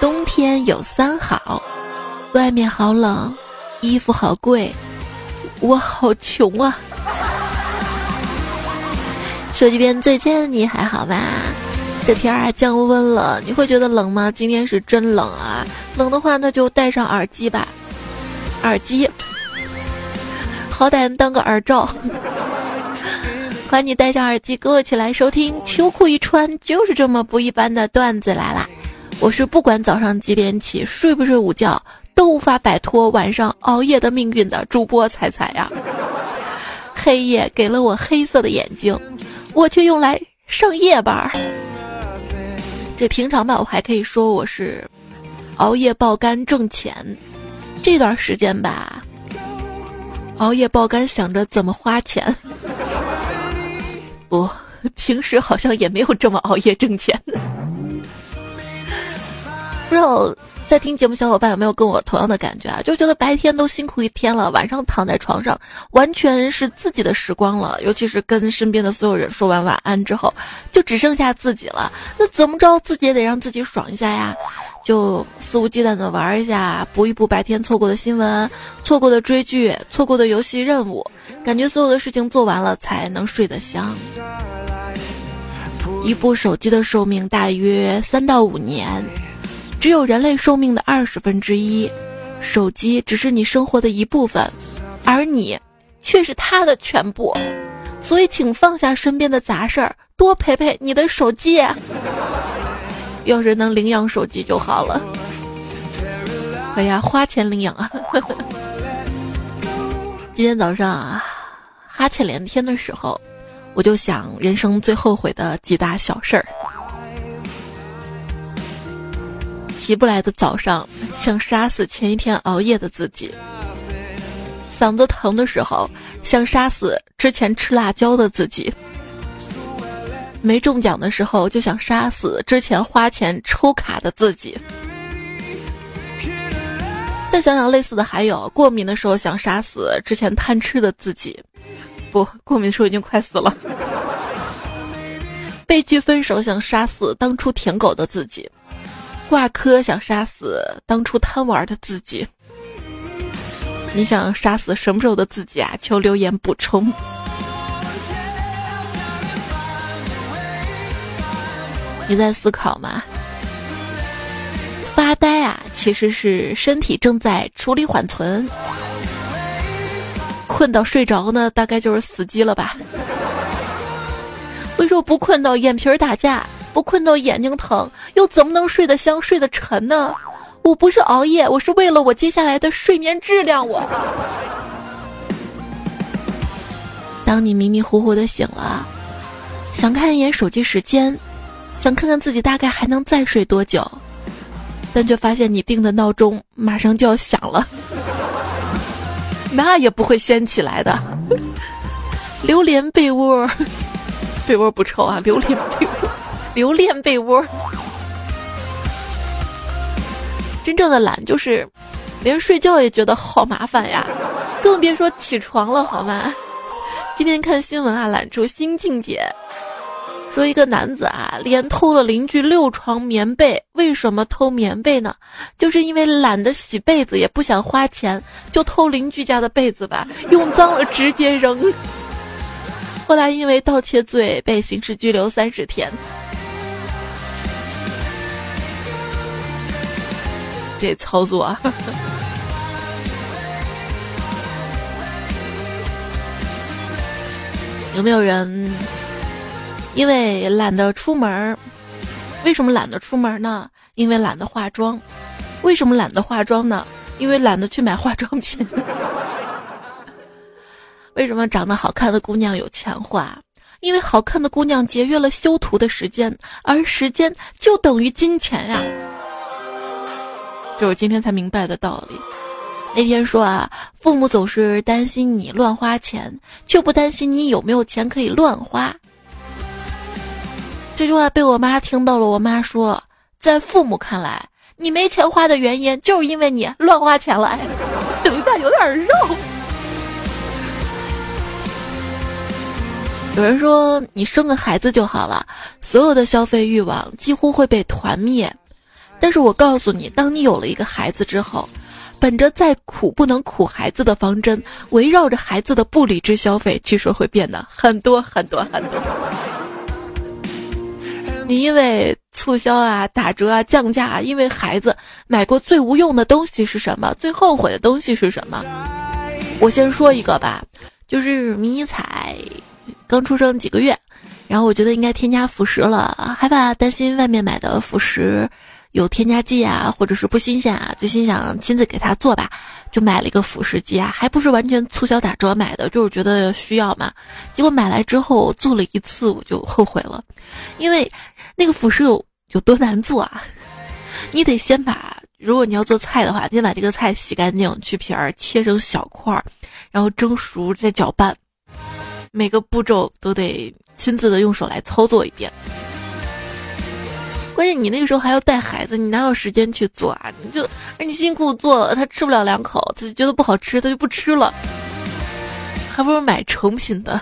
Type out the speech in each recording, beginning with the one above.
冬天有三好，外面好冷，衣服好贵，我好穷啊。手机边最亲爱的你还好吧？这天儿啊降温了，你会觉得冷吗？今天是真冷啊！冷的话那就戴上耳机吧，耳机，好歹当个耳罩。欢迎你戴上耳机，跟我一起来收听秋裤一穿就是这么不一般的段子来啦！我是不管早上几点起，睡不睡午觉都无法摆脱晚上熬夜的命运的主播彩彩呀。黑夜给了我黑色的眼睛。我却用来上夜班儿。这平常吧，我还可以说我是熬夜爆肝挣钱。这段时间吧，熬夜爆肝想着怎么花钱。不，平时好像也没有这么熬夜挣钱。不知道。在听节目小伙伴有没有跟我同样的感觉啊？就觉得白天都辛苦一天了，晚上躺在床上完全是自己的时光了。尤其是跟身边的所有人说完晚安之后，就只剩下自己了。那怎么着，自己也得让自己爽一下呀？就肆无忌惮的玩一下，补一补白天错过的新闻、错过的追剧、错过的游戏任务，感觉所有的事情做完了才能睡得香。一部手机的寿命大约三到五年。只有人类寿命的二十分之一，手机只是你生活的一部分，而你却是它的全部。所以，请放下身边的杂事儿，多陪陪你的手机。要是能领养手机就好了。哎呀，花钱领养啊！今天早上啊，哈欠连天的时候，我就想人生最后悔的几大小事儿。起不来的早上，想杀死前一天熬夜的自己；嗓子疼的时候，想杀死之前吃辣椒的自己；没中奖的时候，就想杀死之前花钱抽卡的自己。再想想类似的，还有过敏的时候想杀死之前贪吃的自己，不过敏的时候已经快死了；被拒分手想杀死当初舔狗的自己。挂科想杀死当初贪玩的自己，你想杀死什么时候的自己啊？求留言补充。你在思考吗？发呆啊，其实是身体正在处理缓存。困到睡着呢，大概就是死机了吧？为什么不困到眼皮儿打架？不困到眼睛疼，又怎么能睡得香、睡得沉呢？我不是熬夜，我是为了我接下来的睡眠质量。我，当你迷迷糊糊的醒了，想看一眼手机时间，想看看自己大概还能再睡多久，但却发现你定的闹钟马上就要响了，那也不会掀起来的。榴莲被窝，被窝不臭啊，榴莲被窝。留恋被窝，真正的懒就是，连睡觉也觉得好麻烦呀，更别说起床了，好吗？今天看新闻啊，懒出新境界，说一个男子啊，连偷了邻居六床棉被，为什么偷棉被呢？就是因为懒得洗被子，也不想花钱，就偷邻居家的被子吧，用脏了直接扔。后来因为盗窃罪被刑事拘留三十天。这操作，有没有人因为懒得出门？为什么懒得出门呢？因为懒得化妆。为什么懒得化妆呢？因为懒得去买化妆品。为什么长得好看的姑娘有钱花？因为好看的姑娘节约了修图的时间，而时间就等于金钱呀。就是今天才明白的道理。那天说啊，父母总是担心你乱花钱，却不担心你有没有钱可以乱花。这句话被我妈听到了。我妈说，在父母看来，你没钱花的原因就是因为你乱花钱了。哎，等一下，有点绕。有人说，你生个孩子就好了，所有的消费欲望几乎会被团灭。但是我告诉你，当你有了一个孩子之后，本着再苦不能苦孩子的方针，围绕着孩子的不理智消费，据说会变得很多很多很多。你因为促销啊、打折啊、降价啊，因为孩子买过最无用的东西是什么？最后悔的东西是什么？我先说一个吧，就是迷彩刚出生几个月，然后我觉得应该添加辅食了，害怕担心外面买的辅食。有添加剂啊，或者是不新鲜啊，就心想亲自给他做吧，就买了一个辅食机啊，还不是完全促销打折买的，就是觉得需要嘛。结果买来之后做了一次，我就后悔了，因为那个辅食有有多难做啊？你得先把，如果你要做菜的话，先把这个菜洗干净，去皮儿，切成小块儿，然后蒸熟再搅拌，每个步骤都得亲自的用手来操作一遍。关键你那个时候还要带孩子，你哪有时间去做啊？你就你辛苦做了，他吃不了两口，他就觉得不好吃，他就不吃了。还不如买成品的。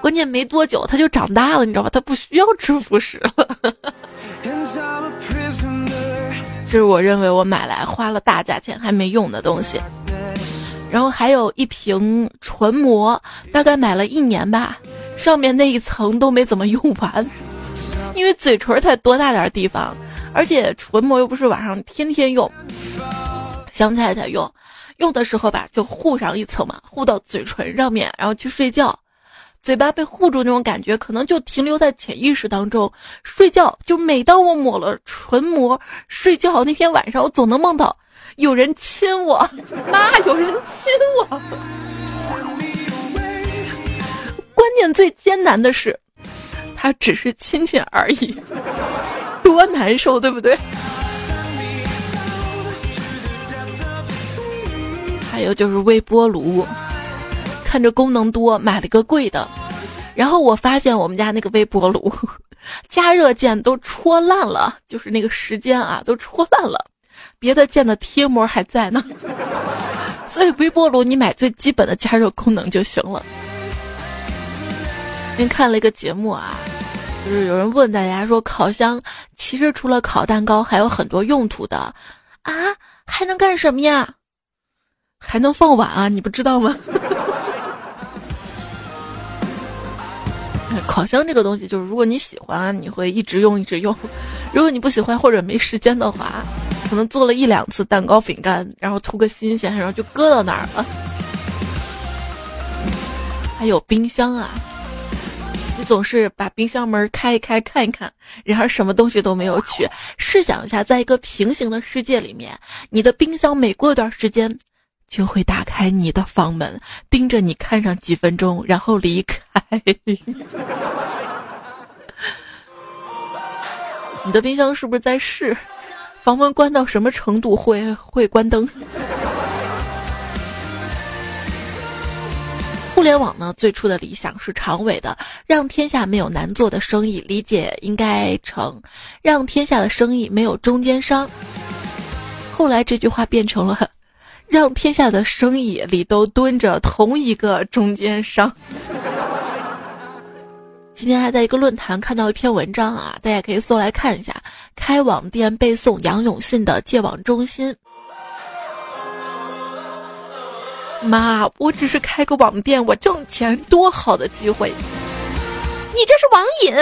关键没多久他就长大了，你知道吧？他不需要吃辅食了。这是我认为我买来花了大价钱还没用的东西。然后还有一瓶唇膜，大概买了一年吧，上面那一层都没怎么用完。因为嘴唇才多大点地方，而且唇膜又不是晚上天天用，想起来才用，用的时候吧就护上一层嘛，护到嘴唇上面，然后去睡觉，嘴巴被护住那种感觉，可能就停留在潜意识当中。睡觉就每当我抹了唇膜，睡觉那天晚上我总能梦到有人亲我，妈，有人亲我。关键最艰难的是。他只是亲亲而已，多难受，对不对？还有就是微波炉，看着功能多，买了个贵的。然后我发现我们家那个微波炉 加热键都戳烂了，就是那个时间啊都戳烂了，别的键的贴膜还在呢。所以微波炉你买最基本的加热功能就行了。今天看了一个节目啊。就是有人问大家说，烤箱其实除了烤蛋糕，还有很多用途的，啊，还能干什么呀？还能放碗啊？你不知道吗？烤箱这个东西，就是如果你喜欢，你会一直用一直用；如果你不喜欢或者没时间的话，可能做了一两次蛋糕、饼干，然后图个新鲜，然后就搁到那儿了。还有冰箱啊。总是把冰箱门开一开看一看，然而什么东西都没有取。试想一下，在一个平行的世界里面，你的冰箱每过一段时间就会打开你的房门，盯着你看上几分钟，然后离开。你的冰箱是不是在试房门关到什么程度会会关灯？互联网呢，最初的理想是长尾的，让天下没有难做的生意。理解应该成，让天下的生意没有中间商。后来这句话变成了，让天下的生意里都蹲着同一个中间商。今天还在一个论坛看到一篇文章啊，大家可以搜来看一下。开网店背诵杨永信的《戒网中心》。妈，我只是开个网店，我挣钱多好的机会！你这是网瘾。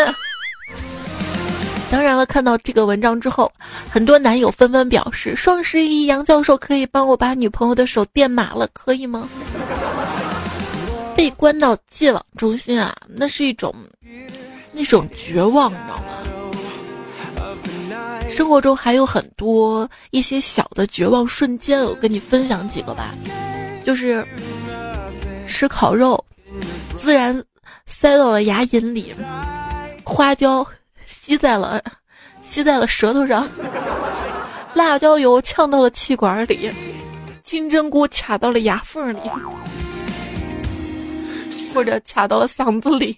当然了，看到这个文章之后，很多男友纷纷表示：“双十一，杨教授可以帮我把女朋友的手电麻了，可以吗？”被关到戒网中心啊，那是一种那种绝望，你知道吗？生活中还有很多一些小的绝望瞬间，我跟你分享几个吧。就是吃烤肉，孜然塞到了牙龈里，花椒吸在了吸在了舌头上，辣椒油呛到了气管里，金针菇卡到了牙缝里，或者卡到了嗓子里。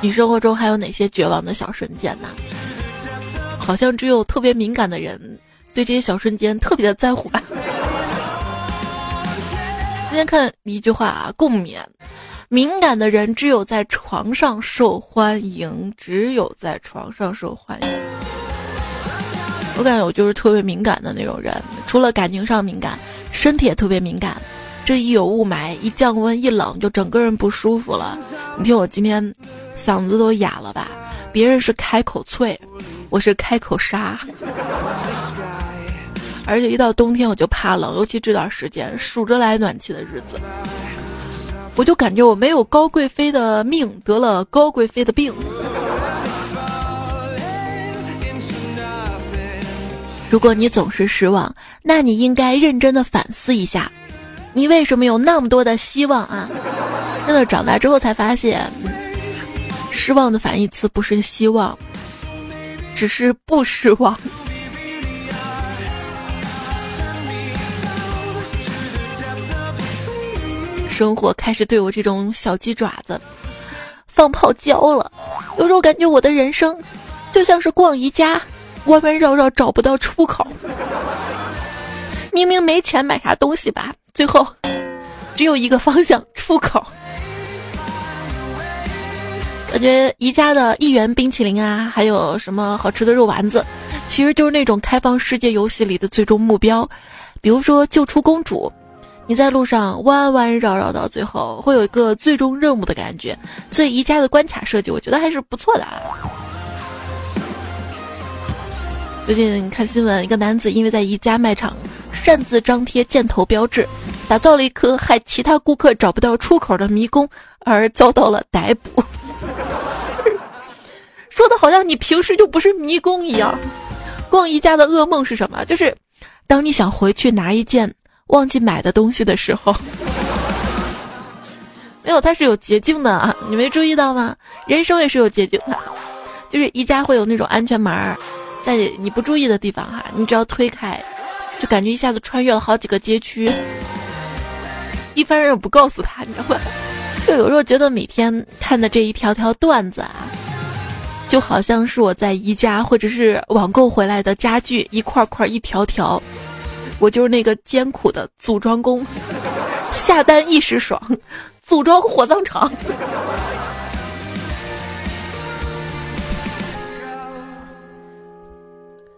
你生活中还有哪些绝望的小瞬间呢？好像只有特别敏感的人对这些小瞬间特别的在乎吧。今天看一句话啊，共勉：敏感的人只有在床上受欢迎，只有在床上受欢迎。我感觉我就是特别敏感的那种人，除了感情上敏感，身体也特别敏感。这一有雾霾，一降温，一冷，就整个人不舒服了。你听我今天嗓子都哑了吧？别人是开口脆，我是开口杀。而且一到冬天我就怕冷，尤其这段时间数着来暖气的日子，我就感觉我没有高贵妃的命，得了高贵妃的病。如果你总是失望，那你应该认真的反思一下，你为什么有那么多的希望啊？真的长大之后才发现，失望的反义词不是希望，只是不失望。生活开始对我这种小鸡爪子放泡椒了，有时候感觉我的人生就像是逛宜家，弯弯绕绕找不到出口。明明没钱买啥东西吧，最后只有一个方向出口。感觉宜家的一元冰淇淋啊，还有什么好吃的肉丸子，其实就是那种开放世界游戏里的最终目标，比如说救出公主。你在路上弯弯绕绕，到最后会有一个最终任务的感觉，所以宜家的关卡设计我觉得还是不错的啊。最近看新闻，一个男子因为在宜家卖场擅自张贴箭头标志，打造了一颗害其他顾客找不到出口的迷宫，而遭到了逮捕。说的好像你平时就不是迷宫一样。逛宜家的噩梦是什么？就是当你想回去拿一件。忘记买的东西的时候，没有，它是有捷径的啊！你没注意到吗？人生也是有捷径的，就是宜家会有那种安全门，在你不注意的地方哈，你只要推开，就感觉一下子穿越了好几个街区。一般人不告诉他，你知道吗？就有时候觉得每天看的这一条条段子啊，就好像是我在宜家或者是网购回来的家具，一块块一条条。我就是那个艰苦的组装工，下单一时爽，组装火葬场。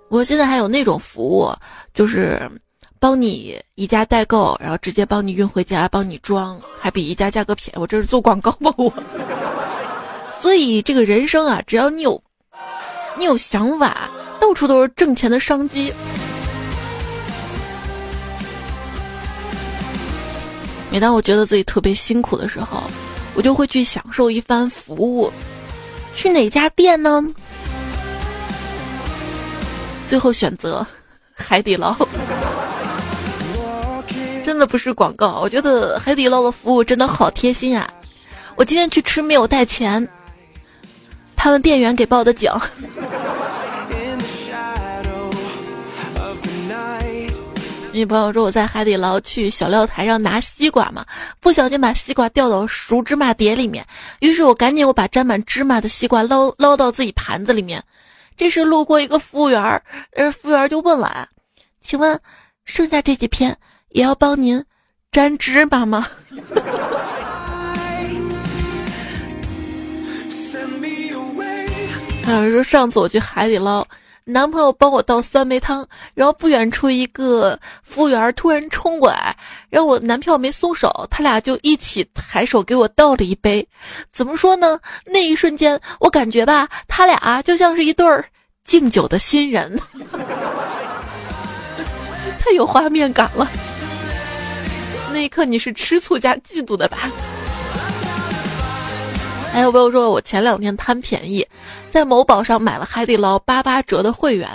我现在还有那种服务，就是帮你宜家代购，然后直接帮你运回家，帮你装，还比宜家价格便宜。我这是做广告吗？我。所以这个人生啊，只要你有，你有想法，到处都是挣钱的商机。每当我觉得自己特别辛苦的时候，我就会去享受一番服务。去哪家店呢？最后选择海底捞。真的不是广告，我觉得海底捞的服务真的好贴心啊！我今天去吃没有带钱，他们店员给报的警。女朋友说我在海底捞去小料台上拿西瓜嘛，不小心把西瓜掉到熟芝麻碟里面，于是我赶紧我把沾满芝麻的西瓜捞捞到自己盘子里面。这时路过一个服务员，呃，服务员就问了啊，请问剩下这几片也要帮您粘芝麻吗？还有人说上次我去海底捞。男朋友帮我倒酸梅汤，然后不远处一个服务员突然冲过来，然后我男票没松手，他俩就一起抬手给我倒了一杯。怎么说呢？那一瞬间，我感觉吧，他俩就像是一对儿敬酒的新人，太有画面感了。那一刻，你是吃醋加嫉妒的吧？还有朋友说，我前两天贪便宜，在某宝上买了海底捞八八折的会员，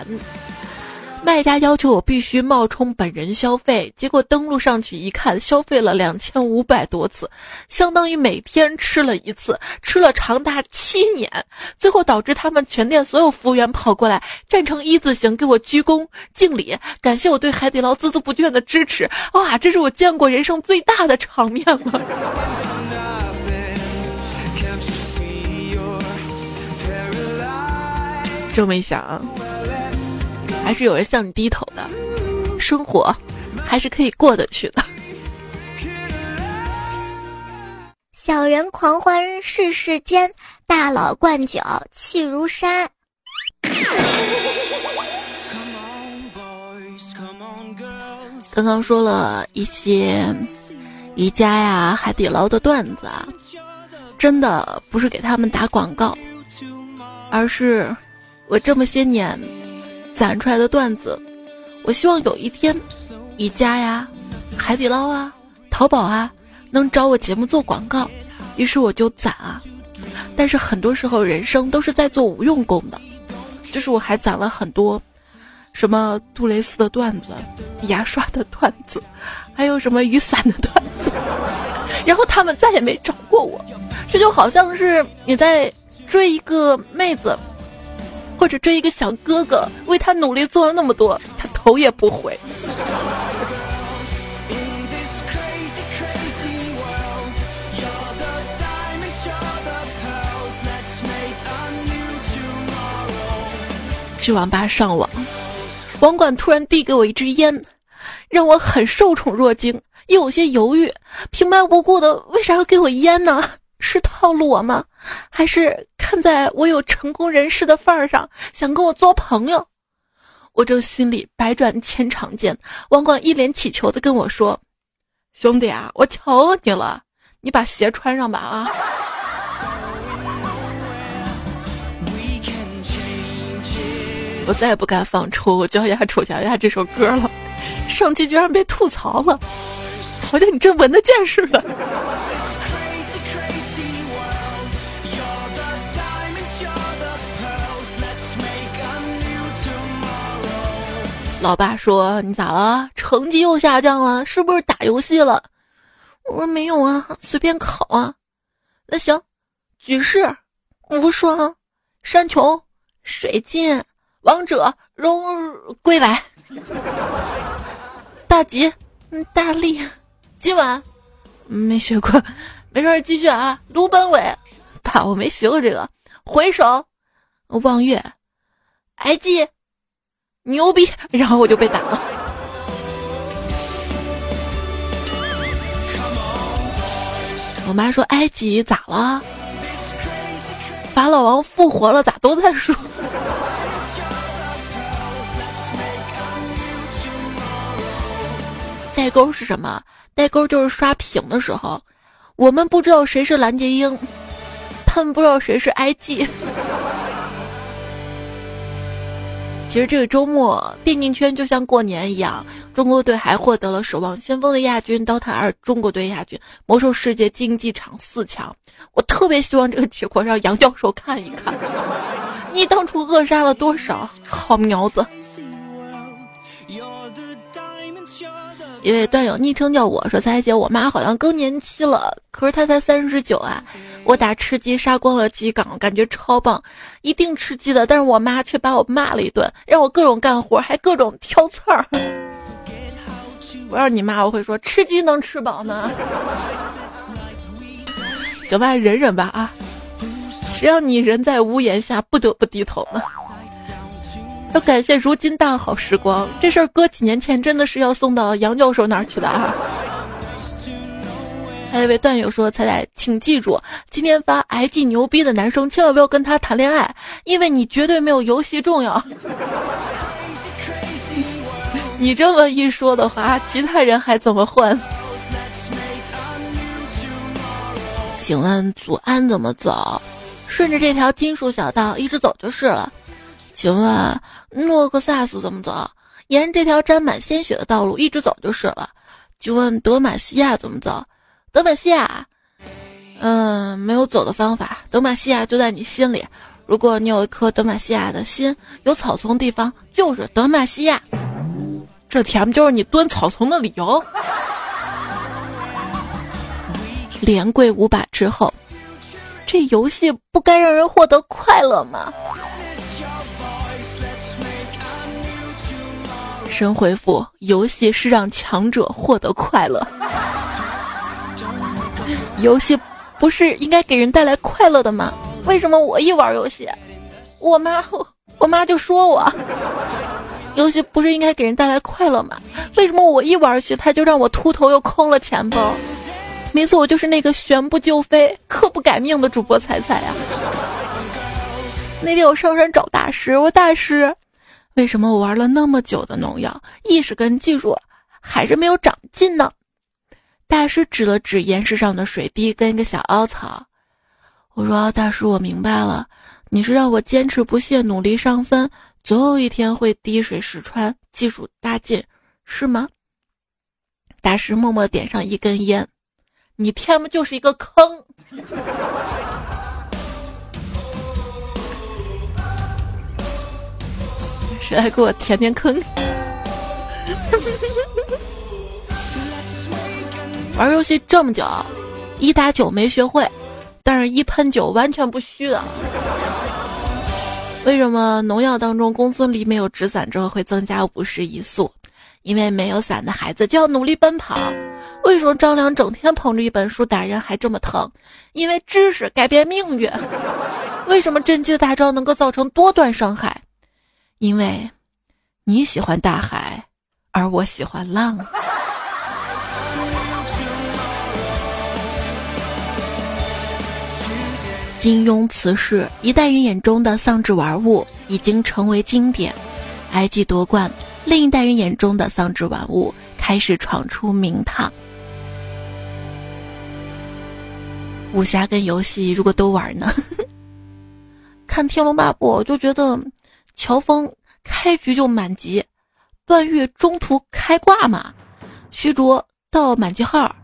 卖家要求我必须冒充本人消费，结果登录上去一看，消费了两千五百多次，相当于每天吃了一次，吃了长达七年，最后导致他们全店所有服务员跑过来站成一字形给我鞠躬敬礼，感谢我对海底捞孜孜不倦的支持。哇，这是我见过人生最大的场面了。这么一想，还是有人向你低头的，生活还是可以过得去的。小人狂欢世事间，大佬灌酒气如山。刚刚说了一些宜家呀、海底捞的段子啊，真的不是给他们打广告，而是我这么些年攒出来的段子。我希望有一天，宜家呀、海底捞啊、淘宝啊能找我节目做广告，于是我就攒啊。但是很多时候，人生都是在做无用功的，就是我还攒了很多。什么杜蕾斯的段子、牙刷的段子，还有什么雨伞的段子，然后他们再也没找过我，这就好像是你在追一个妹子，或者追一个小哥哥，为他努力做了那么多，他头也不回。去网吧上网。网管突然递给我一支烟，让我很受宠若惊，又有些犹豫。平白无故的，为啥要给我烟呢？是套路我吗？还是看在我有成功人士的份儿上，想跟我做朋友？我正心里百转千场间，网管一脸乞求的跟我说：“兄弟啊，我求你了，你把鞋穿上吧啊！”我再也不敢放《丑脚丫丑脚丫》这首歌了，上期居然被吐槽了，好像你真闻得见似的。老爸说：“你咋了？成绩又下降了？是不是打游戏了？”我说：“没有啊，随便考啊。”那行，举世无双，山穷水尽。王者荣归来，大吉，嗯，大利，今晚没学过，没事继续啊。卢本伟，爸，我没学过这个。回首望月，挨记，牛逼，然后我就被打了。我妈说埃及咋了？法老王复活了，咋都在说？代沟是什么？代沟就是刷屏的时候，我们不知道谁是蓝洁瑛，他们不知道谁是 IG。其实这个周末电竞圈就像过年一样，中国队还获得了《守望先锋》的亚军，DOTA 二中国队亚军，魔兽世界竞技场四强。我特别希望这个结果让杨教授看一看，你当初扼杀了多少好苗子。一位段友昵称叫我说：“彩姐，我妈好像更年期了，可是她才三十九啊！我打吃鸡杀光了鸡岗，感觉超棒，一定吃鸡的。但是我妈却把我骂了一顿，让我各种干活，还各种挑刺儿。我要是你妈，我会说吃鸡能吃饱吗？行吧，忍忍吧啊！谁让你人在屋檐下，不得不低头呢？”要感谢如今大好时光，这事儿搁几年前真的是要送到杨教授那儿去的啊！还有一位段友说：“彩彩，请记住，今天发 IG 牛逼的男生千万不要跟他谈恋爱，因为你绝对没有游戏重要。你这么一说的话，其他人还怎么混？请问祖安怎么走？顺着这条金属小道一直走就是了。请问。”诺克萨斯怎么走？沿这条沾满鲜血的道路一直走就是了。就问德玛西亚怎么走？德玛西亚，嗯，没有走的方法。德玛西亚就在你心里。如果你有一颗德玛西亚的心，有草丛地方就是德玛西亚。这甜不就是你蹲草丛的理由？连跪五把之后，这游戏不该让人获得快乐吗？神回复：游戏是让强者获得快乐，游戏不是应该给人带来快乐的吗？为什么我一玩游戏，我妈我妈就说我，游戏不是应该给人带来快乐吗？为什么我一玩游戏，他就让我秃头又空了钱包？没错，我就是那个悬不就飞、刻不改命的主播彩彩呀。那天我上山找大师，我说大师，为什么我玩了那么久的农药，意识跟技术还是没有长进呢？大师指了指岩石上的水滴跟一个小凹槽，我说：“大师，我明白了，你是让我坚持不懈，努力上分，总有一天会滴水石穿，技术大进，是吗？”大师默默点上一根烟，你天不就是一个坑？谁来给我填填坑？玩游戏这么久，一打九没学会，但是一喷酒完全不虚的。为什么农药当中公孙离没有纸伞之后会增加五十一速？因为没有伞的孩子就要努力奔跑。为什么张良整天捧着一本书打人还这么疼？因为知识改变命运。为什么甄姬的大招能够造成多段伤害？因为，你喜欢大海，而我喜欢浪。金庸辞世，一代人眼中的丧志玩物已经成为经典，埃及夺冠。另一代人眼中的丧志玩物开始闯出名堂。武侠跟游戏如果都玩呢？看《天龙八部》就觉得乔峰开局就满级，段誉中途开挂嘛，虚竹到满级号，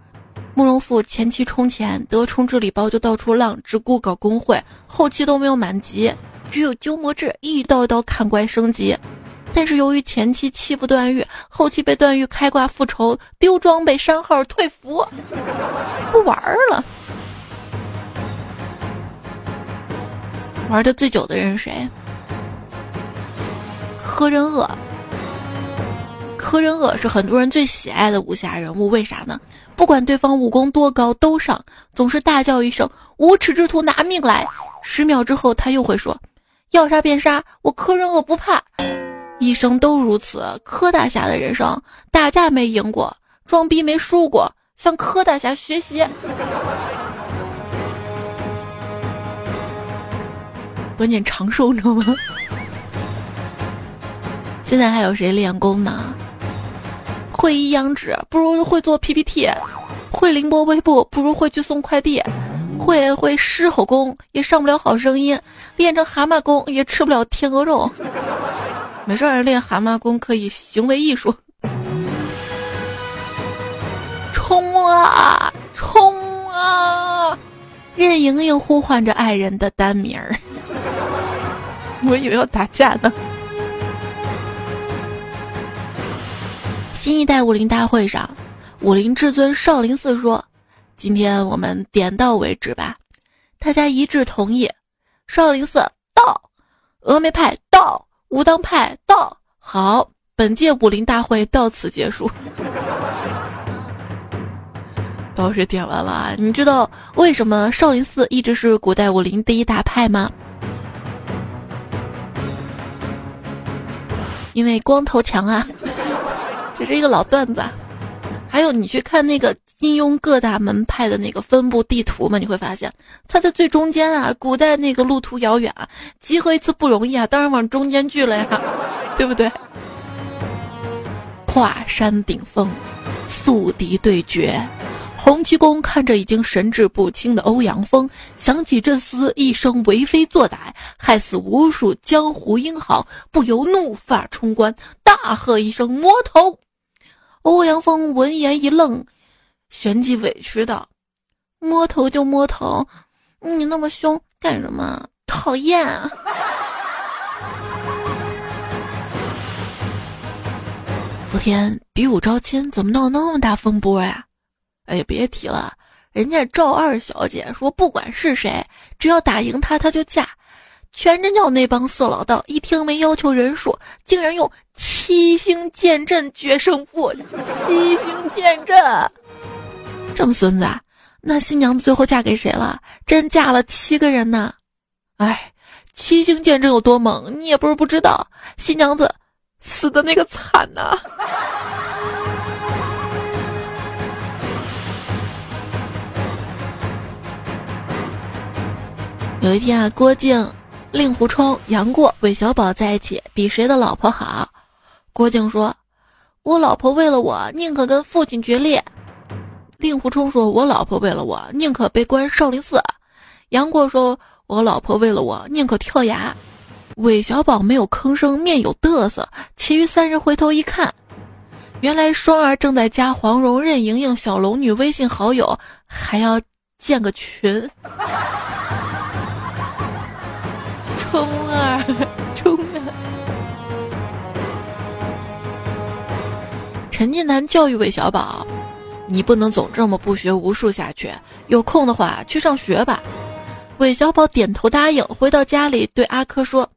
慕容复前期充钱得充值礼包就到处浪，只顾搞工会，后期都没有满级，只有鸠摩智一刀一刀砍怪升级。但是由于前期欺负段誉，后期被段誉开挂复仇，丢装备删号退服，不玩了。玩的最久的人是谁？柯仁恶。柯仁恶是很多人最喜爱的武侠人物，为啥呢？不管对方武功多高，都上，总是大叫一声“无耻之徒，拿命来！”十秒之后，他又会说：“要杀便杀，我柯仁恶不怕。”一生都如此，柯大侠的人生，打架没赢过，装逼没输过，向柯大侠学习。关键长寿，你知道吗？现在还有谁练功呢？会一阳指不如会做 PPT，会凌波微步不如会去送快递，会会狮吼功也上不了好声音，练成蛤蟆功也吃不了天鹅肉。没事儿，练蛤蟆功可以行为艺术。冲啊，冲啊！任盈盈呼唤着爱人的单名儿，我以为要打架呢。新一代武林大会上，武林至尊少林寺说：“今天我们点到为止吧。”大家一致同意。少林寺到，峨眉派到。武当派到，好，本届武林大会到此结束。倒是点完了，你知道为什么少林寺一直是古代武林第一大派吗？因为光头强啊，这是一个老段子。还有，你去看那个。金庸各大门派的那个分布地图嘛，你会发现它在最中间啊。古代那个路途遥远啊，集合一次不容易啊，当然往中间聚了呀，对不对？跨山顶峰，宿敌对决，洪七公看着已经神志不清的欧阳锋，想起这厮一生为非作歹，害死无数江湖英豪，不由怒发冲冠，大喝一声：“魔头！”欧阳锋闻言一愣。旋即委屈道：“摸头就摸头，你那么凶干什么？讨厌！” 昨天比武招亲怎么闹那么大风波呀？哎呀，别提了，人家赵二小姐说不管是谁，只要打赢他，她就嫁。全真教那帮色老道一听没要求人数，竟然用七星剑阵决胜负，七星剑阵，这么孙子，那新娘子最后嫁给谁了？真嫁了七个人呐。哎，七星剑阵有多猛，你也不是不知道，新娘子死的那个惨呐。有一天啊，郭靖。令狐冲、杨过、韦小宝在一起比谁的老婆好。郭靖说：“我老婆为了我，宁可跟父亲决裂。”令狐冲说：“我老婆为了我，宁可被关少林寺。”杨过说：“我老婆为了我，宁可跳崖。”韦小宝没有吭声，面有得瑟。其余三人回头一看，原来双儿正在加黄蓉、任盈盈、小龙女微信好友，还要建个群。冲啊，冲啊！陈近南教育韦小宝：“你不能总这么不学无术下去，有空的话去上学吧。”韦小宝点头答应，回到家里对阿珂说：“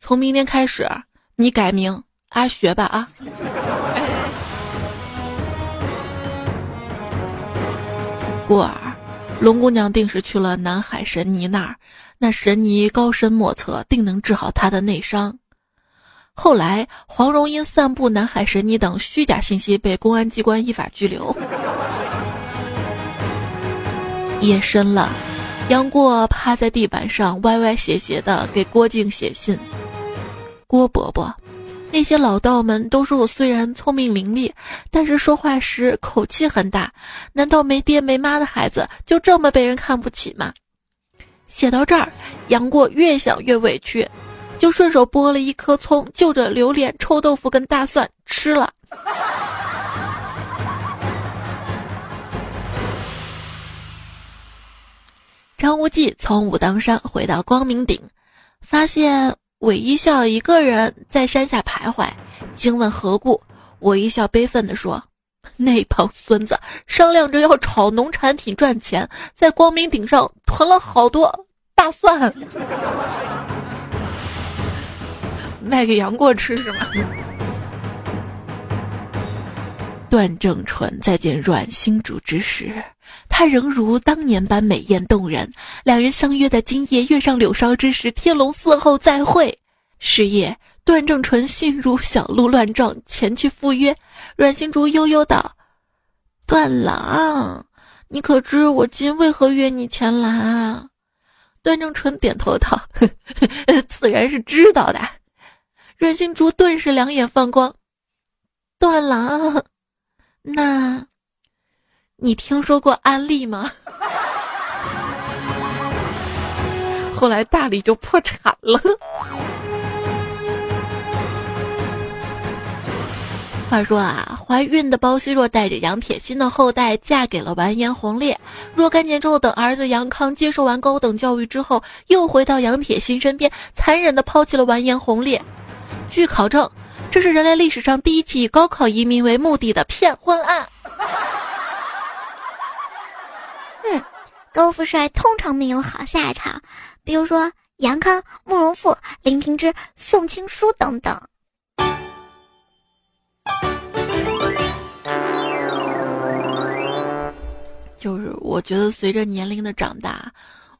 从明天开始，你改名阿学吧啊。”过儿，龙姑娘定是去了南海神尼那儿，那神尼高深莫测，定能治好他的内伤。后来，黄蓉因散布南海神尼等虚假信息，被公安机关依法拘留。夜深了。杨过趴在地板上，歪歪斜斜的给郭靖写信。郭伯伯，那些老道们都说我虽然聪明伶俐，但是说话时口气很大。难道没爹没妈的孩子就这么被人看不起吗？写到这儿，杨过越想越委屈，就顺手剥了一颗葱，就着榴莲、臭豆腐跟大蒜吃了。张无忌从武当山回到光明顶，发现韦一笑一个人在山下徘徊，惊问何故。韦一笑悲愤地说：“那帮孙子商量着要炒农产品赚钱，在光明顶上囤了好多大蒜，卖给杨过吃是吗？” 段正淳再见阮星竹之时，他仍如当年般美艳动人。两人相约在今夜月上柳梢之时，天龙寺后再会。是夜，段正淳心如小鹿乱撞，前去赴约。阮星竹悠悠道：“段郎，你可知我今为何约你前来？”啊？”段正淳点头道：“自然是知道的。”阮星竹顿时两眼放光：“段郎。”那，你听说过安利吗？后来大理就破产了。话说啊，怀孕的包惜弱带着杨铁心的后代嫁给了完颜洪烈。若干年之后，等儿子杨康接受完高等教育之后，又回到杨铁心身边，残忍的抛弃了完颜洪烈。据考证。这是人类历史上第一起以高考移民为目的的骗婚案。嗯，高富帅通常没有好下场，比如说杨康、慕容复、林平之、宋青书等等。就是我觉得随着年龄的长大，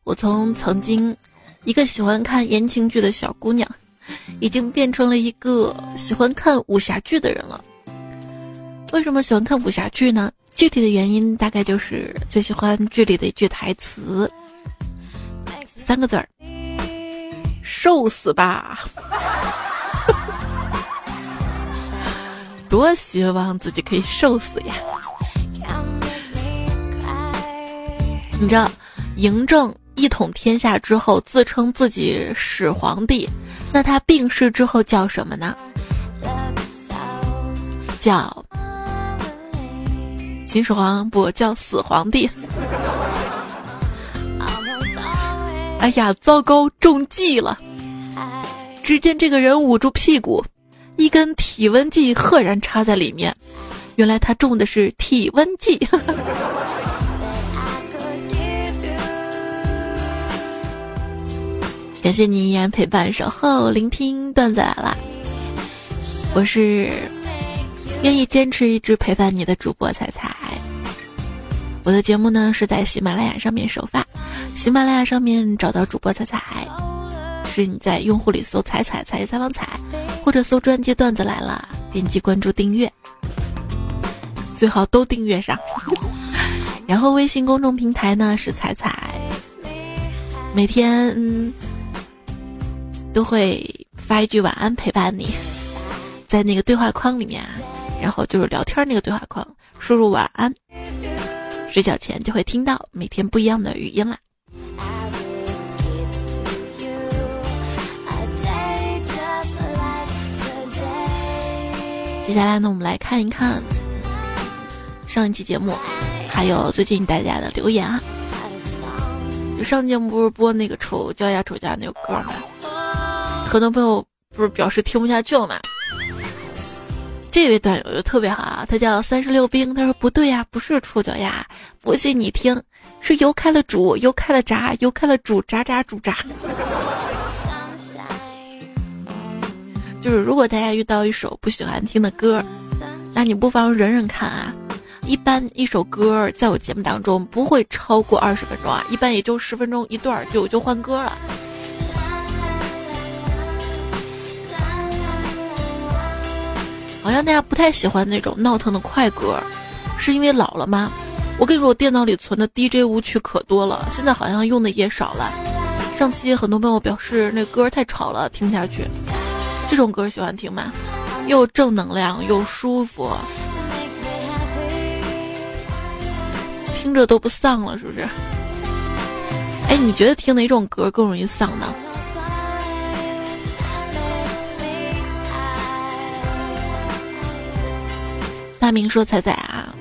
我从曾经一个喜欢看言情剧的小姑娘。已经变成了一个喜欢看武侠剧的人了。为什么喜欢看武侠剧呢？具体的原因大概就是最喜欢剧里的一句台词，三个字儿：瘦死吧！多希望自己可以瘦死呀！你知道嬴政？一统天下之后，自称自己始皇帝，那他病逝之后叫什么呢？叫秦始皇，不叫死皇帝。哎呀，糟糕，中计了！只见这个人捂住屁股，一根体温计赫然插在里面，原来他中的是体温计。感谢你依然陪伴守候聆听段子来了，我是愿意坚持一直陪伴你的主播彩彩。我的节目呢是在喜马拉雅上面首发，喜马拉雅上面找到主播彩彩，是你在用户里搜“彩彩才是采访彩”，或者搜专辑段子来了，点击关注订阅，最好都订阅上。然后微信公众平台呢是彩彩。每天嗯都会发一句晚安陪伴你，在那个对话框里面啊，然后就是聊天那个对话框，输入晚安，睡觉前就会听到每天不一样的语音啦。接下来呢，我们来看一看上一期节目，还有最近大家的留言啊。就上节目不是播那个丑叫呀丑家那个歌吗？很多朋友不是表示听不下去了吗？这位段友就特别好啊，他叫三十六兵，他说不对呀，不是丑脚丫，不信你听，是油开了煮，油开了炸，油开了煮，炸炸煮炸。就是如果大家遇到一首不喜欢听的歌，那你不妨忍忍看啊。一般一首歌在我节目当中不会超过二十分钟啊，一般也就十分钟一段就就换歌了。好像大家不太喜欢那种闹腾的快歌，是因为老了吗？我跟你说，我电脑里存的 DJ 舞曲可多了，现在好像用的也少了。上期很多朋友表示那歌太吵了，听不下去。这种歌喜欢听吗？又正能量又舒服，听着都不丧了，是不是？哎，你觉得听哪种歌更容易丧呢？大明说：“彩彩啊，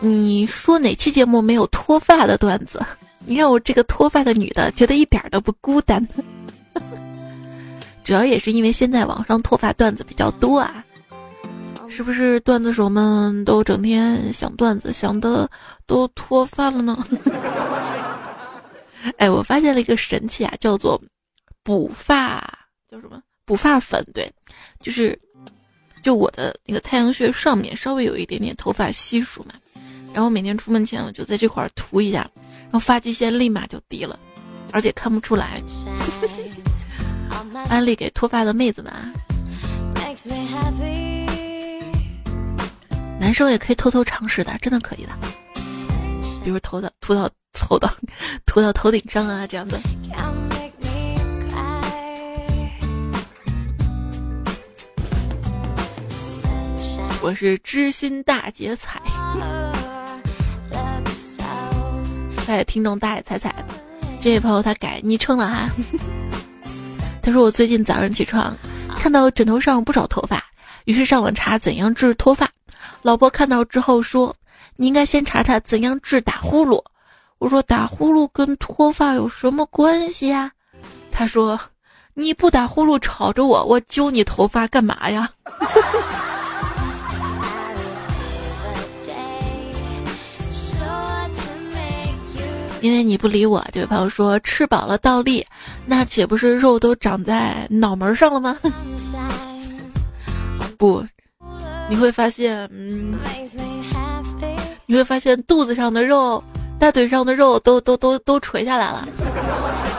你说哪期节目没有脱发的段子？你让我这个脱发的女的觉得一点都不孤单。”主要也是因为现在网上脱发段子比较多啊，是不是段子手们都整天想段子，想的都脱发了呢？哎，我发现了一个神器啊，叫做补发，叫什么？补发粉，对，就是就我的那个太阳穴上面稍微有一点点头发稀疏嘛，然后每天出门前我就在这块涂一下，然后发际线立马就低了，而且看不出来。安利给脱发的妹子们啊！男生也可以偷偷尝试的，真的可以的。比如涂到涂到头到 涂到头顶上啊，这样的。我是知心大姐彩，在听众大爷彩彩，这位朋友他改昵称了哈。他说：“我最近早上起床，看到枕头上不少头发，于是上网查怎样治脱发。老婆看到之后说：‘你应该先查查怎样治打呼噜。’我说：‘打呼噜跟脱发有什么关系呀？’他说：‘你不打呼噜吵着我，我揪你头发干嘛呀？’ 因为你不理我，这位朋友说吃饱了倒立，那岂不是肉都长在脑门上了吗？不，你会发现，嗯，你会发现肚子上的肉、大腿上的肉都都都都垂下来了。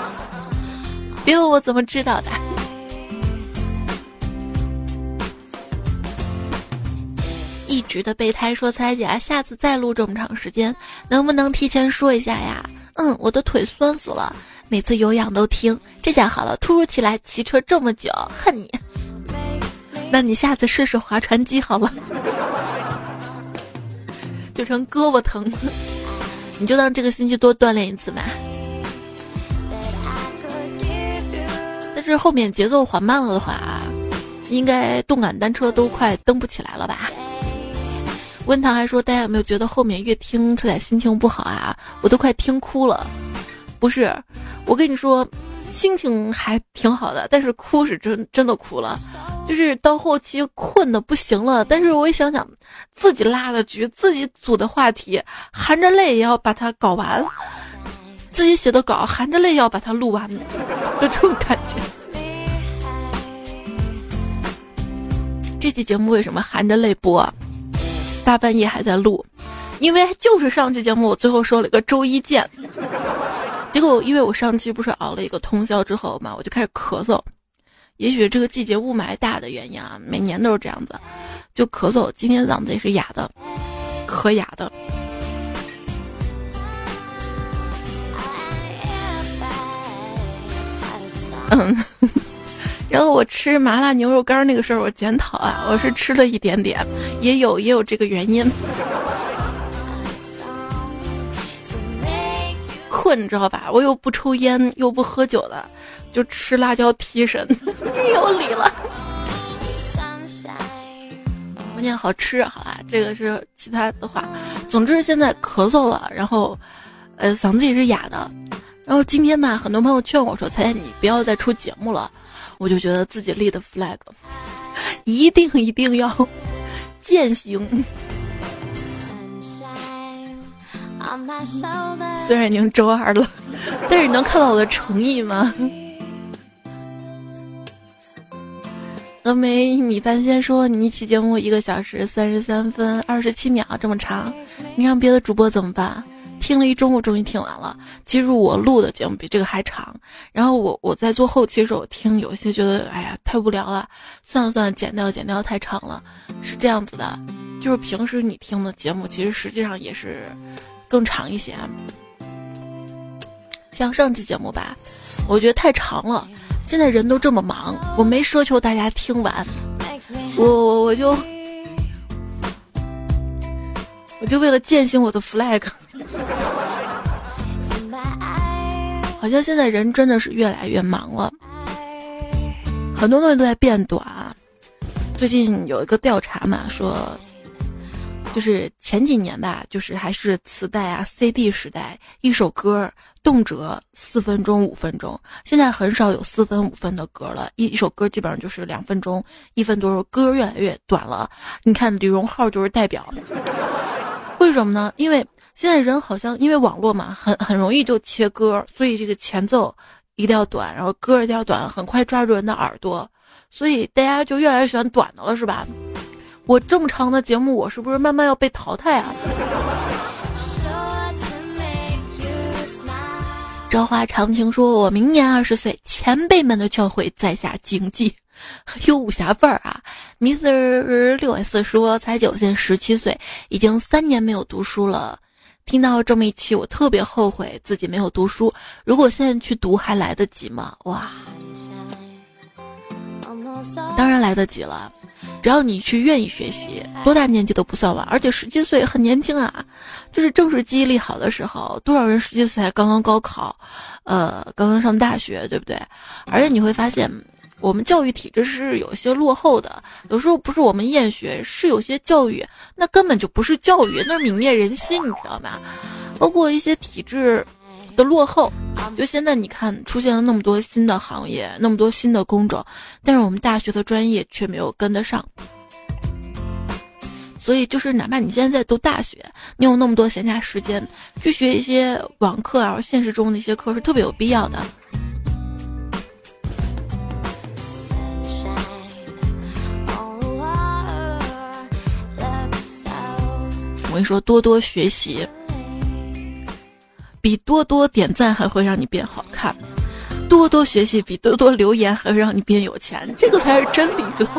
别问我怎么知道的。一直的备胎说：“彩姐，下次再录这么长时间，能不能提前说一下呀？”嗯，我的腿酸死了，每次有氧都听。这下好了，突如其来骑车这么久，恨你。那你下次试试划船机好了，就成胳膊疼。你就当这个星期多锻炼一次吧。但是后面节奏缓慢了的话，应该动感单车都快蹬不起来了吧？温堂还说：“大家有没有觉得后面越听出来心情不好啊？我都快听哭了。不是，我跟你说，心情还挺好的，但是哭是真真的哭了。就是到后期困的不行了，但是我一想想，自己拉的局，自己组的话题，含着泪也要把它搞完；自己写的稿，含着泪要把它录完的这种感觉。这期节目为什么含着泪播？”大半夜还在录，因为就是上期节目我最后说了一个周一见，结果因为我上期不是熬了一个通宵之后嘛，我就开始咳嗽，也许这个季节雾霾大的原因啊，每年都是这样子，就咳嗽。今天嗓子也是哑的，可哑的。嗯，然后我吃麻辣牛肉干那个事儿，我检讨啊，我是吃了一点点，也有也有这个原因。困，你知道吧？我又不抽烟，又不喝酒的，就吃辣椒提神，有理了。关键好吃，好啦，这个是其他的话。总之现在咳嗽了，然后，呃，嗓子也是哑的。然后今天呢，很多朋友劝我说：“彩彩，你不要再出节目了。”我就觉得自己立的 flag，一定一定要践行。虽然已经周二了，但是你能看到我的诚意吗？峨眉米饭先说：“你一期节目一个小时三十三分二十七秒，这么长，你让别的主播怎么办？听了一中午，终于听完了。其实我录的节目比这个还长。然后我我在做后期的时候听，有些觉得哎呀太无聊了，算了算了，剪掉剪掉，太长了。是这样子的，就是平时你听的节目，其实实际上也是。”更长一些，像上期节目吧，我觉得太长了。现在人都这么忙，我没奢求大家听完，我我 我就我就为了践行我的 flag，好像现在人真的是越来越忙了，很多东西都在变短。最近有一个调查嘛，说。就是前几年吧，就是还是磁带啊、CD 时代，一首歌动辄四分钟、五分钟。现在很少有四分、五分的歌了，一一首歌基本上就是两分钟、一分多钟。歌越来越短了。你看李荣浩就是代表。为什么呢？因为现在人好像因为网络嘛，很很容易就切歌，所以这个前奏一定要短，然后歌一定要短，很快抓住人的耳朵，所以大家就越来越喜欢短的了，是吧？我这么长的节目，我是不是慢慢要被淘汰啊？朝花长情说：“我明年二十岁，前辈们的教诲在下谨记，有武侠范儿啊。” Mr 六 S 说：“才九现十七岁，已经三年没有读书了。听到这么一期，我特别后悔自己没有读书。如果现在去读，还来得及吗？哇！”当然来得及了，只要你去愿意学习，多大年纪都不算晚。而且十七岁很年轻啊，就是正是记忆力好的时候。多少人十七岁才刚刚高考，呃，刚刚上大学，对不对？而且你会发现，我们教育体制是有些落后的。有时候不是我们厌学，是有些教育那根本就不是教育，那是泯灭人心，你知道吗？包括一些体制。的落后，就现在你看出现了那么多新的行业，那么多新的工种，但是我们大学的专业却没有跟得上。所以就是哪怕你现在在读大学，你有那么多闲暇时间去学一些网课啊，现实中的一些课是特别有必要的。你说，多多学习。比多多点赞还会让你变好看，多多学习比多多留言还会让你变有钱，这个才是真理哥。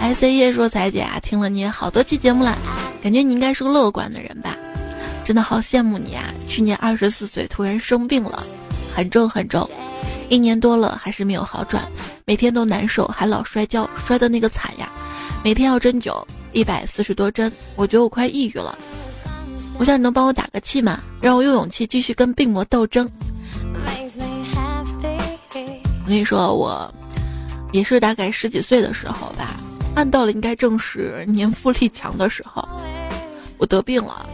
S A 叶说：“彩姐啊，听了你好多期节目了，感觉你应该是个乐观的人吧？真的好羡慕你啊！去年二十四岁突然生病了，很重很重，一年多了还是没有好转，每天都难受，还老摔跤，摔的那个惨呀。”每天要针灸一百四十多针，我觉得我快抑郁了。我想你能帮我打个气吗？让我有勇气继续跟病魔斗争。我跟你说，我也是大概十几岁的时候吧，按道理应该正是年富力强的时候，我得病了。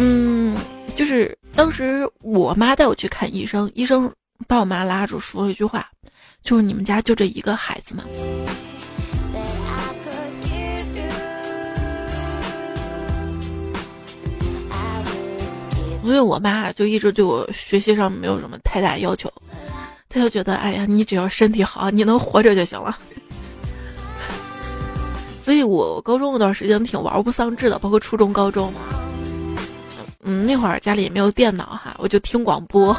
嗯，就是当时我妈带我去看医生，医生把我妈拉住说了一句话，就是你们家就这一个孩子吗？所以我妈就一直对我学习上没有什么太大要求，她就觉得，哎呀，你只要身体好，你能活着就行了。所以我高中那段时间挺玩物丧志的，包括初中、高中。嗯，那会儿家里也没有电脑哈，我就听广播，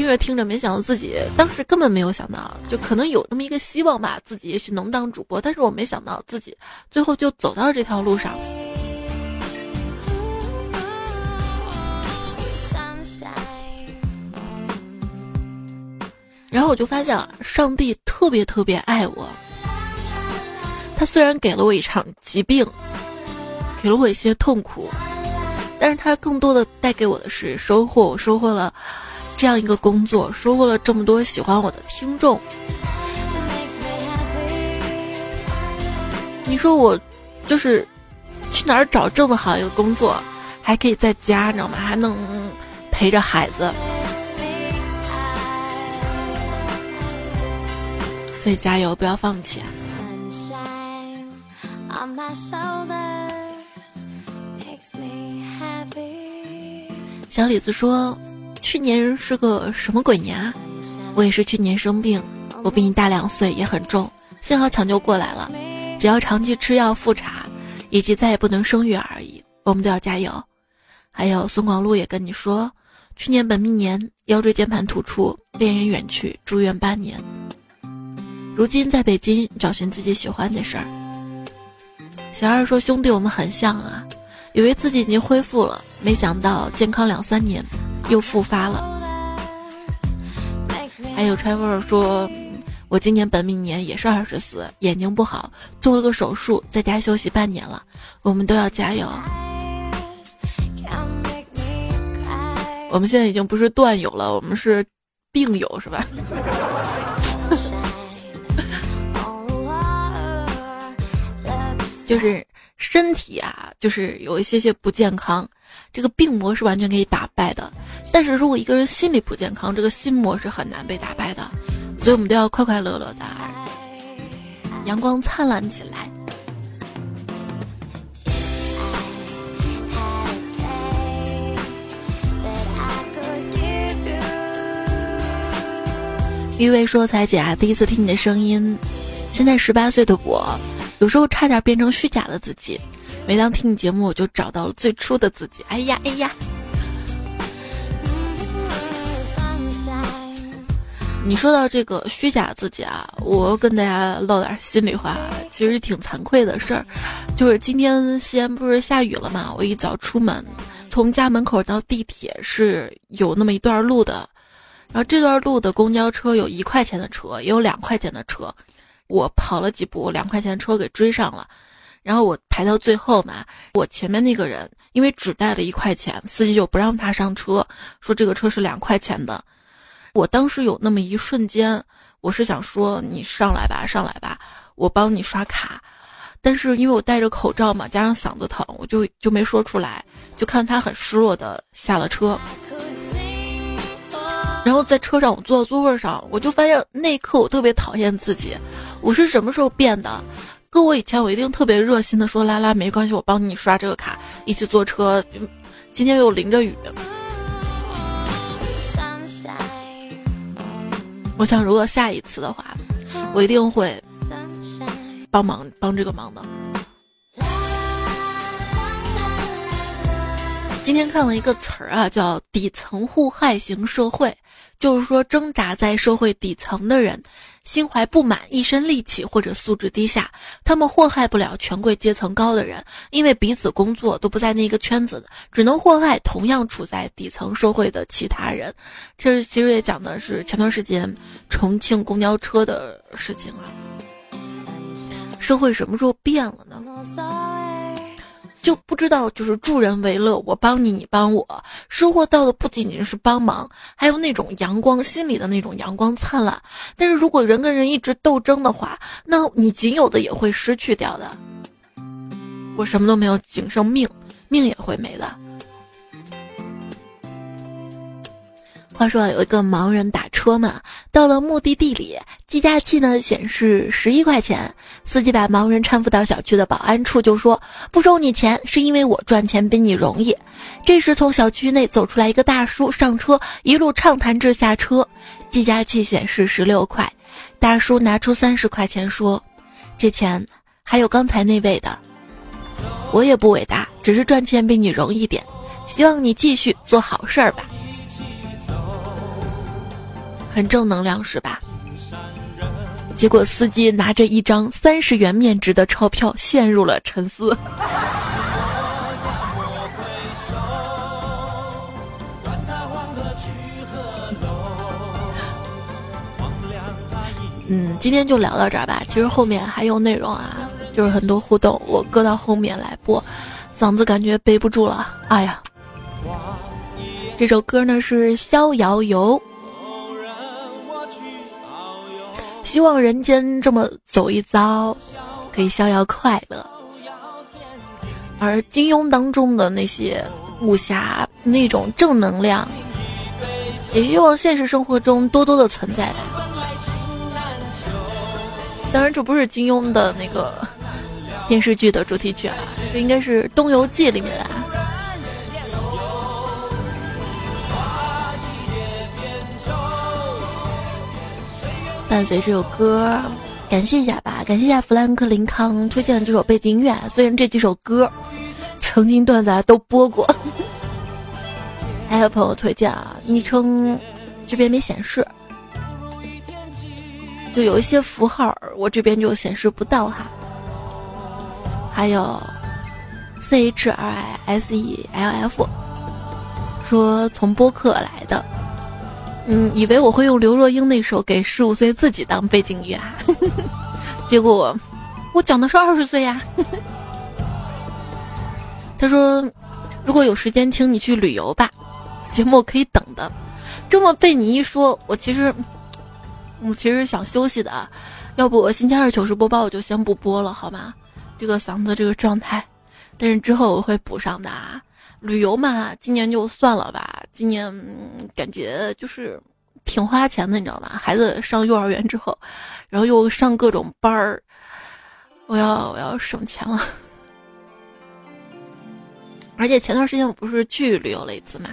听着听着，没想到自己当时根本没有想到，就可能有那么一个希望吧。自己也许能当主播，但是我没想到自己最后就走到了这条路上。然后我就发现啊，上帝特别特别爱我。他虽然给了我一场疾病，给了我一些痛苦，但是他更多的带给我的是收获。我收获了。这样一个工作，收获了这么多喜欢我的听众。你说我就是去哪儿找这么好一个工作，还可以在家，你知道吗？还能陪着孩子，所以加油，不要放弃啊！小李子说：“去年是个什么鬼年啊？我也是去年生病，我比你大两岁，也很重，幸好抢救过来了。只要长期吃药复查，以及再也不能生育而已，我们都要加油。”还有孙广禄也跟你说：“去年本命年腰椎间盘突出，恋人远去，住院八年。如今在北京找寻自己喜欢的事儿。”小二说：“兄弟，我们很像啊，以为自己已经恢复了，没想到健康两三年又复发了。”还有 Trevor 说：“我今年本命年也是二十四，眼睛不好，做了个手术，在家休息半年了。我们都要加油。我们现在已经不是段友了，我们是病友，是吧？” 就是身体啊，就是有一些些不健康，这个病魔是完全可以打败的。但是如果一个人心理不健康，这个心魔是很难被打败的。所以我们都要快快乐乐的，阳光灿烂起来。余伟说：“彩姐啊，第一次听你的声音，现在十八岁的我。”有时候差点变成虚假的自己，每当听你节目，我就找到了最初的自己。哎呀哎呀！你说到这个虚假自己啊，我跟大家唠点心里话，其实挺惭愧的事儿，就是今天西安不是下雨了嘛，我一早出门，从家门口到地铁是有那么一段路的，然后这段路的公交车有一块钱的车，也有两块钱的车。我跑了几步，两块钱车给追上了，然后我排到最后嘛。我前面那个人因为只带了一块钱，司机就不让他上车，说这个车是两块钱的。我当时有那么一瞬间，我是想说你上来吧，上来吧，我帮你刷卡。但是因为我戴着口罩嘛，加上嗓子疼，我就就没说出来，就看他很失落的下了车。然后在车上，我坐到座位上，我就发现那一刻我特别讨厌自己。我是什么时候变的？搁我以前，我一定特别热心的说：“拉拉，没关系，我帮你刷这个卡，一起坐车。”今天又淋着雨。我想，如果下一次的话，我一定会帮忙帮这个忙的。今天看了一个词儿啊，叫“底层互害型社会”，就是说挣扎在社会底层的人。心怀不满、一身戾气或者素质低下，他们祸害不了权贵阶层高的人，因为彼此工作都不在那个圈子的，只能祸害同样处在底层社会的其他人。这其实也讲的是前段时间重庆公交车的事情啊。社会什么时候变了呢？就不知道，就是助人为乐，我帮你，你帮我，收获到的不仅仅是帮忙，还有那种阳光，心里的那种阳光灿烂。但是如果人跟人一直斗争的话，那你仅有的也会失去掉的。我什么都没有，仅剩命，命也会没的。话说有一个盲人打车嘛，到了目的地里，计价器呢显示十一块钱，司机把盲人搀扶到小区的保安处，就说不收你钱，是因为我赚钱比你容易。这时从小区内走出来一个大叔，上车一路畅谈至下车，计价器显示十六块，大叔拿出三十块钱说：“这钱还有刚才那位的，我也不伟大，只是赚钱比你容易点，希望你继续做好事儿吧。”很正能量是吧？结果司机拿着一张三十元面值的钞票陷入了沉思。嗯，今天就聊到这儿吧。其实后面还有内容啊，就是很多互动，我搁到后面来播，嗓子感觉背不住了。哎呀，这首歌呢是《逍遥游》，希望人间这么走一遭，可以逍遥快乐。而金庸当中的那些武侠那种正能量，也希望现实生活中多多的存在吧。当然，这不是金庸的那个电视剧的主题曲啊，这应该是《东游记》里面的。伴随这首歌，感谢一下吧，感谢一下弗兰克林康推荐的这首背景音乐。虽然这几首歌曾经段子都播过，还有朋友推荐啊，昵称这边没显示。就有一些符号，我这边就显示不到哈。还有，C H R I S E L F 说从播客来的，嗯，以为我会用刘若英那首《给十五岁自己》当背景音乐，结果我讲的是二十岁呀。他说，如果有时间，请你去旅游吧，节目可以等的。这么被你一说，我其实。我其实想休息的，要不我星期二糗事播报我就先不播了，好吗？这个嗓子这个状态，但是之后我会补上的。啊。旅游嘛，今年就算了吧。今年感觉就是挺花钱的，你知道吧？孩子上幼儿园之后，然后又上各种班儿，我要我要省钱了。而且前段时间我不是去旅游了一次嘛？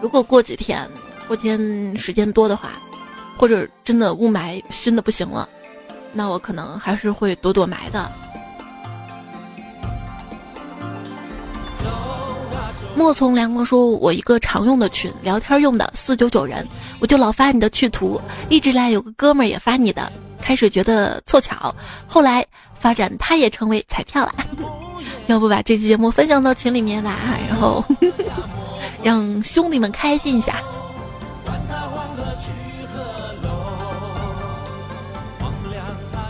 如果过几天过天时间多的话。或者真的雾霾熏的不行了，那我可能还是会躲躲霾的。莫从良光说：“我一个常用的群，聊天用的四九九人，我就老发你的趣图，一直来有个哥们儿也发你的，开始觉得凑巧，后来发展他也成为彩票了。要不把这期节目分享到群里面吧，然后 让兄弟们开心一下。”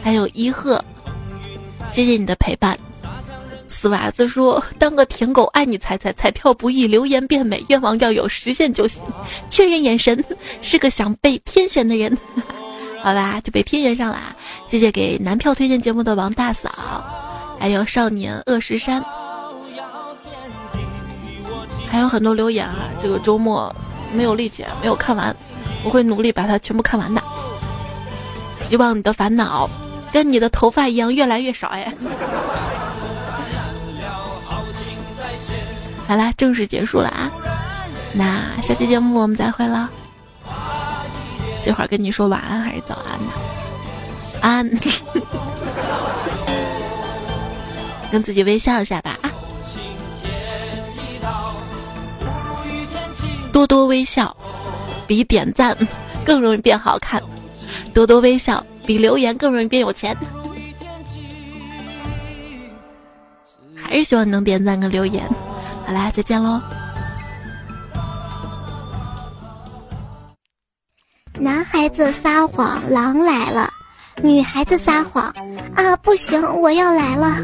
还有一鹤，谢谢你的陪伴。死娃子说：“当个舔狗，爱你彩彩，彩票不易，留言变美，愿望要有，实现就行。”确认眼神，是个想被天选的人。好吧，就被天选上了。谢谢给男票推荐节目的王大嫂，还有少年恶石山，还有很多留言啊。这个周末没有力气，没有看完，我会努力把它全部看完的。希望你的烦恼。跟你的头发一样越来越少哎！好啦，正式结束了啊！那下期节目我们再会了。这会儿跟你说晚安还是早安呢？安，跟自己微笑一下吧啊！多多微笑，比点赞更容易变好看。多多微笑。比留言更容易变有钱，还是希望你能点赞跟留言。好啦，再见喽！男孩子撒谎，狼来了；女孩子撒谎，啊，不行，我要来了。